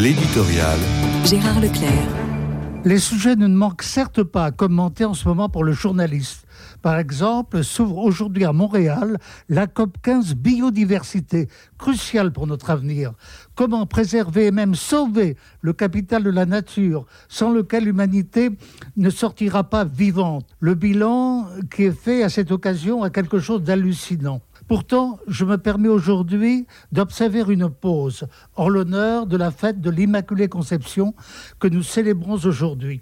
L'éditorial. Gérard Leclerc. Les sujets ne manquent certes pas à commenter en ce moment pour le journaliste. Par exemple, s'ouvre aujourd'hui à Montréal la COP 15 biodiversité, cruciale pour notre avenir. Comment préserver et même sauver le capital de la nature, sans lequel l'humanité ne sortira pas vivante? Le bilan qui est fait à cette occasion a quelque chose d'hallucinant. Pourtant, je me permets aujourd'hui d'observer une pause en l'honneur de la fête de l'Immaculée Conception que nous célébrons aujourd'hui.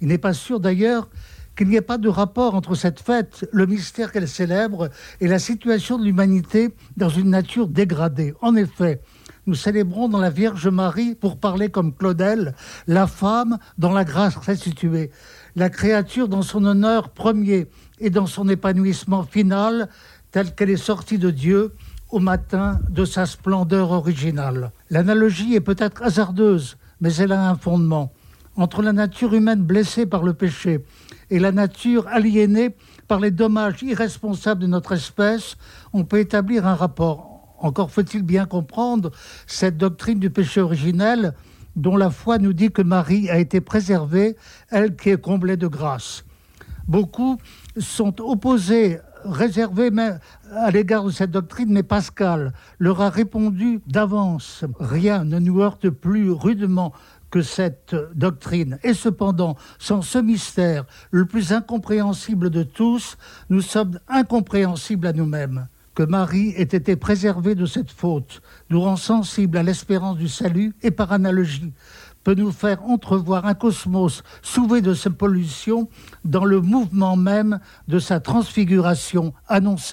Il n'est pas sûr d'ailleurs qu'il n'y ait pas de rapport entre cette fête, le mystère qu'elle célèbre, et la situation de l'humanité dans une nature dégradée. En effet, nous célébrons dans la Vierge Marie, pour parler comme Claudel, la femme dans la grâce restituée, la créature dans son honneur premier et dans son épanouissement final, telle qu'elle est sortie de Dieu au matin de sa splendeur originale. L'analogie est peut-être hasardeuse, mais elle a un fondement. Entre la nature humaine blessée par le péché et la nature aliénée par les dommages irresponsables de notre espèce, on peut établir un rapport. Encore faut-il bien comprendre cette doctrine du péché originel dont la foi nous dit que Marie a été préservée, elle qui est comblée de grâce. Beaucoup sont opposés réservé à l'égard de cette doctrine, mais Pascal leur a répondu d'avance. Rien ne nous heurte plus rudement que cette doctrine. Et cependant, sans ce mystère, le plus incompréhensible de tous, nous sommes incompréhensibles à nous-mêmes. Que Marie ait été préservée de cette faute nous rend sensibles à l'espérance du salut et par analogie peut nous faire entrevoir un cosmos souvé de sa pollution dans le mouvement même de sa transfiguration annoncée.